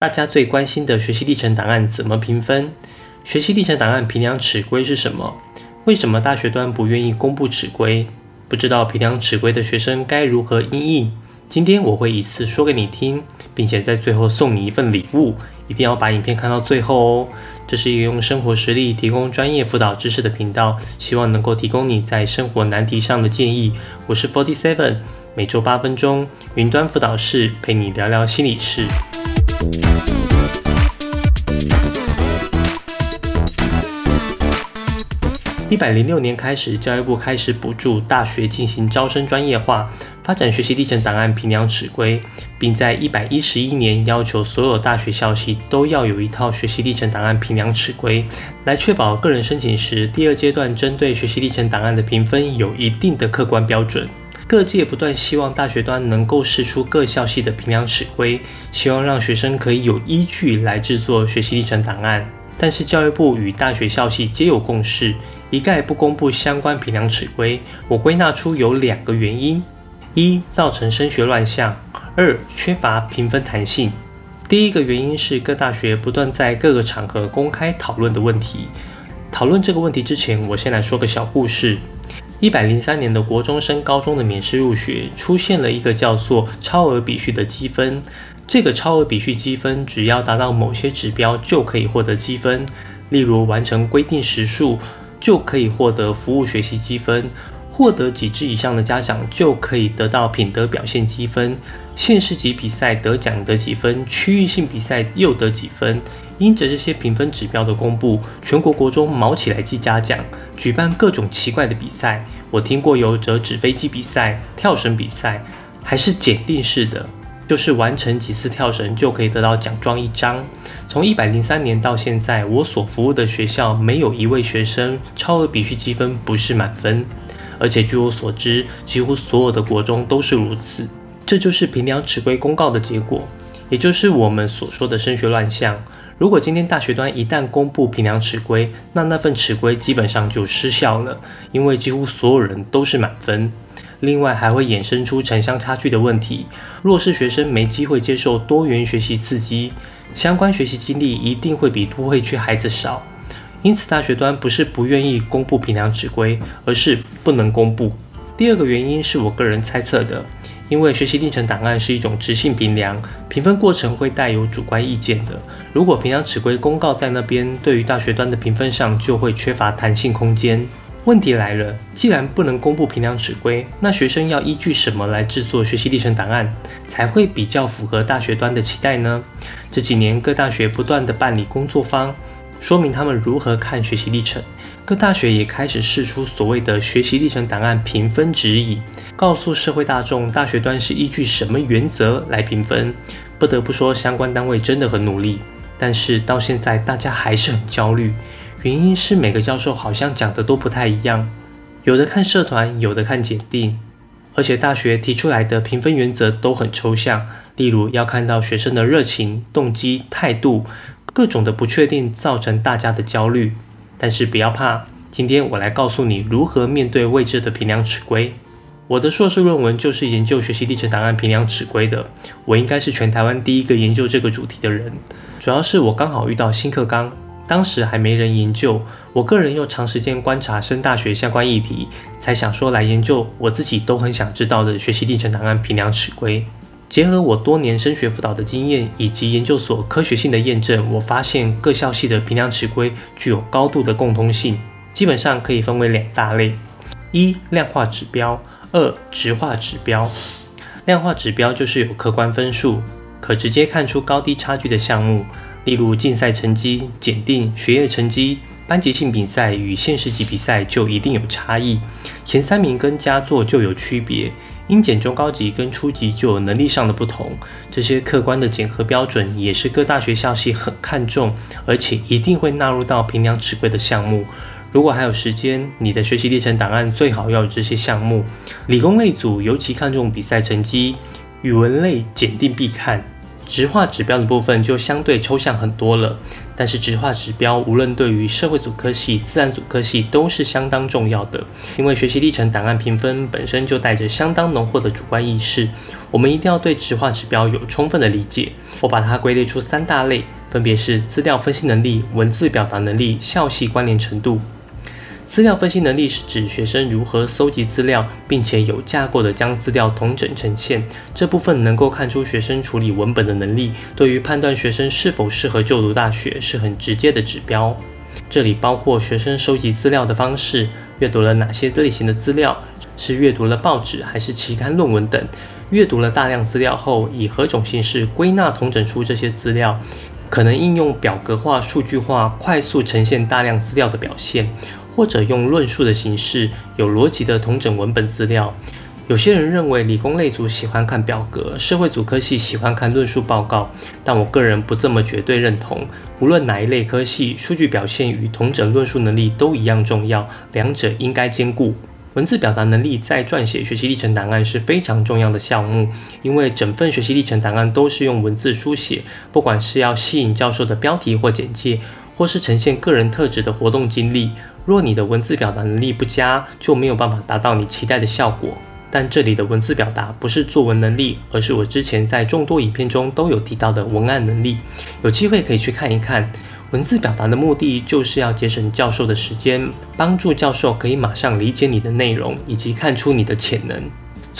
大家最关心的学习历程档案怎么评分？学习历程档案评量尺规是什么？为什么大学端不愿意公布尺规？不知道评量尺规的学生该如何应应？今天我会一次说给你听，并且在最后送你一份礼物，一定要把影片看到最后哦。这是一个用生活实例提供专业辅导知识的频道，希望能够提供你在生活难题上的建议。我是 Forty Seven，每周八分钟，云端辅导室陪你聊聊心理事。一百零六年开始，教育部开始补助大学进行招生专业化，发展学习历程档案评量尺规，并在一百一十一年要求所有大学校系都要有一套学习历程档案评量尺规，来确保个人申请时第二阶段针对学习历程档案的评分有一定的客观标准。各界不断希望大学端能够试出各校系的评量尺规，希望让学生可以有依据来制作学习历程档案。但是教育部与大学校系皆有共识，一概不公布相关评量尺规。我归纳出有两个原因：一、造成升学乱象；二、缺乏评分弹性。第一个原因是各大学不断在各个场合公开讨论的问题。讨论这个问题之前，我先来说个小故事。一百零三年的国中升高中的免试入学，出现了一个叫做超额比序的积分。这个超额比序积分，只要达到某些指标就可以获得积分，例如完成规定时数就可以获得服务学习积分，获得几支以上的家长就可以得到品德表现积分。县市级比赛得奖得几分，区域性比赛又得几分。因着这些评分指标的公布，全国国中毛起来记嘉奖，举办各种奇怪的比赛。我听过有折纸飞机比赛、跳绳比赛，还是检定式的，就是完成几次跳绳就可以得到奖状一张。从一百零三年到现在，我所服务的学校没有一位学生超额比序积分不是满分，而且据我所知，几乎所有的国中都是如此。这就是评量尺规公告的结果，也就是我们所说的升学乱象。如果今天大学端一旦公布评量尺规，那那份尺规基本上就失效了，因为几乎所有人都是满分。另外还会衍生出城乡差距的问题，弱势学生没机会接受多元学习刺激，相关学习经历一定会比都会区孩子少。因此大学端不是不愿意公布评量尺规，而是不能公布。第二个原因是我个人猜测的。因为学习历程档案是一种直性评量，评分过程会带有主观意见的。如果评量尺规公告在那边，对于大学端的评分上就会缺乏弹性空间。问题来了，既然不能公布评量尺规，那学生要依据什么来制作学习历程档案，才会比较符合大学端的期待呢？这几年各大学不断的办理工作坊。说明他们如何看学习历程，各大学也开始试出所谓的学习历程档案评分指引，告诉社会大众大学端是依据什么原则来评分。不得不说，相关单位真的很努力，但是到现在大家还是很焦虑，原因是每个教授好像讲的都不太一样，有的看社团，有的看检定，而且大学提出来的评分原则都很抽象，例如要看到学生的热情、动机、态度。各种的不确定造成大家的焦虑，但是不要怕，今天我来告诉你如何面对未知的评量尺规。我的硕士论文就是研究学习历程档案评量尺规的，我应该是全台湾第一个研究这个主题的人。主要是我刚好遇到新课纲，当时还没人研究，我个人又长时间观察升大学相关议题，才想说来研究我自己都很想知道的学习历程档案评量尺规。结合我多年升学辅导的经验以及研究所科学性的验证，我发现各校系的评量尺规具有高度的共通性，基本上可以分为两大类：一量化指标，二质化指标。量化指标就是有客观分数，可直接看出高低差距的项目，例如竞赛成绩、检定、学业成绩、班级性比赛与县市级比赛就一定有差异，前三名跟佳作就有区别。因检中高级跟初级就有能力上的不同，这些客观的检核标准也是各大学校系很看重，而且一定会纳入到评量尺规的项目。如果还有时间，你的学习历程档案最好要有这些项目。理工类组尤其看重比赛成绩，语文类检定必看，直化指标的部分就相对抽象很多了。但是直化指标无论对于社会组科系、自然组科系都是相当重要的，因为学习历程档案评分本身就带着相当浓厚的主观意识，我们一定要对直化指标有充分的理解。我把它归类出三大类，分别是资料分析能力、文字表达能力、校系关联程度。资料分析能力是指学生如何搜集资料，并且有架构的将资料统整呈现。这部分能够看出学生处理文本的能力，对于判断学生是否适合就读大学是很直接的指标。这里包括学生收集资料的方式，阅读了哪些类型的资料，是阅读了报纸还是期刊论文等。阅读了大量资料后，以何种形式归纳统整出这些资料？可能应用表格化、数据化，快速呈现大量资料的表现。或者用论述的形式，有逻辑的同整文本资料。有些人认为理工类组喜欢看表格，社会组科系喜欢看论述报告，但我个人不这么绝对认同。无论哪一类科系，数据表现与同整论述能力都一样重要，两者应该兼顾。文字表达能力在撰写学习历程档案是非常重要的项目，因为整份学习历程档案都是用文字书写，不管是要吸引教授的标题或简介。或是呈现个人特质的活动经历，若你的文字表达能力不佳，就没有办法达到你期待的效果。但这里的文字表达不是作文能力，而是我之前在众多影片中都有提到的文案能力。有机会可以去看一看。文字表达的目的就是要节省教授的时间，帮助教授可以马上理解你的内容，以及看出你的潜能。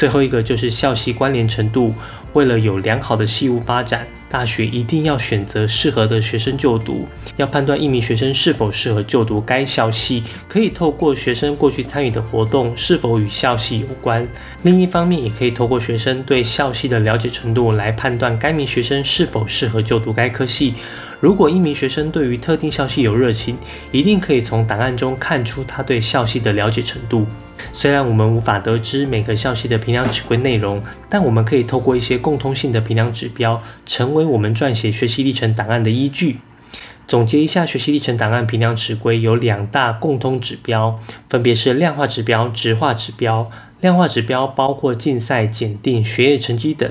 最后一个就是校系关联程度。为了有良好的系务发展，大学一定要选择适合的学生就读。要判断一名学生是否适合就读该校系，可以透过学生过去参与的活动是否与校系有关。另一方面，也可以透过学生对校系的了解程度来判断该名学生是否适合就读该科系。如果一名学生对于特定校系有热情，一定可以从档案中看出他对校系的了解程度。虽然我们无法得知每个校系的评量指规内容，但我们可以透过一些共通性的评量指标，成为我们撰写学习历程档案的依据。总结一下，学习历程档案评量指规有两大共通指标，分别是量化指标、质化指标。量化指标包括竞赛、检定、学业成绩等；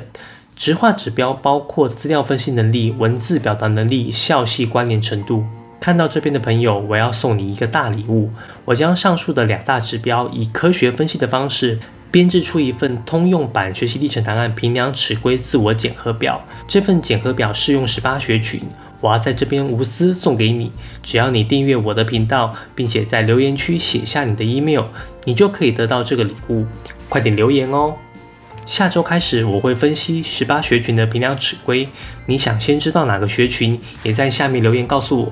质化指标包括资料分析能力、文字表达能力、校系关联程度。看到这边的朋友，我要送你一个大礼物。我将上述的两大指标以科学分析的方式编制出一份通用版学习历程档案评量尺规自我检核表。这份检核表适用十八学群，我要在这边无私送给你。只要你订阅我的频道，并且在留言区写下你的 email，你就可以得到这个礼物。快点留言哦！下周开始我会分析十八学群的评量尺规。你想先知道哪个学群，也在下面留言告诉我。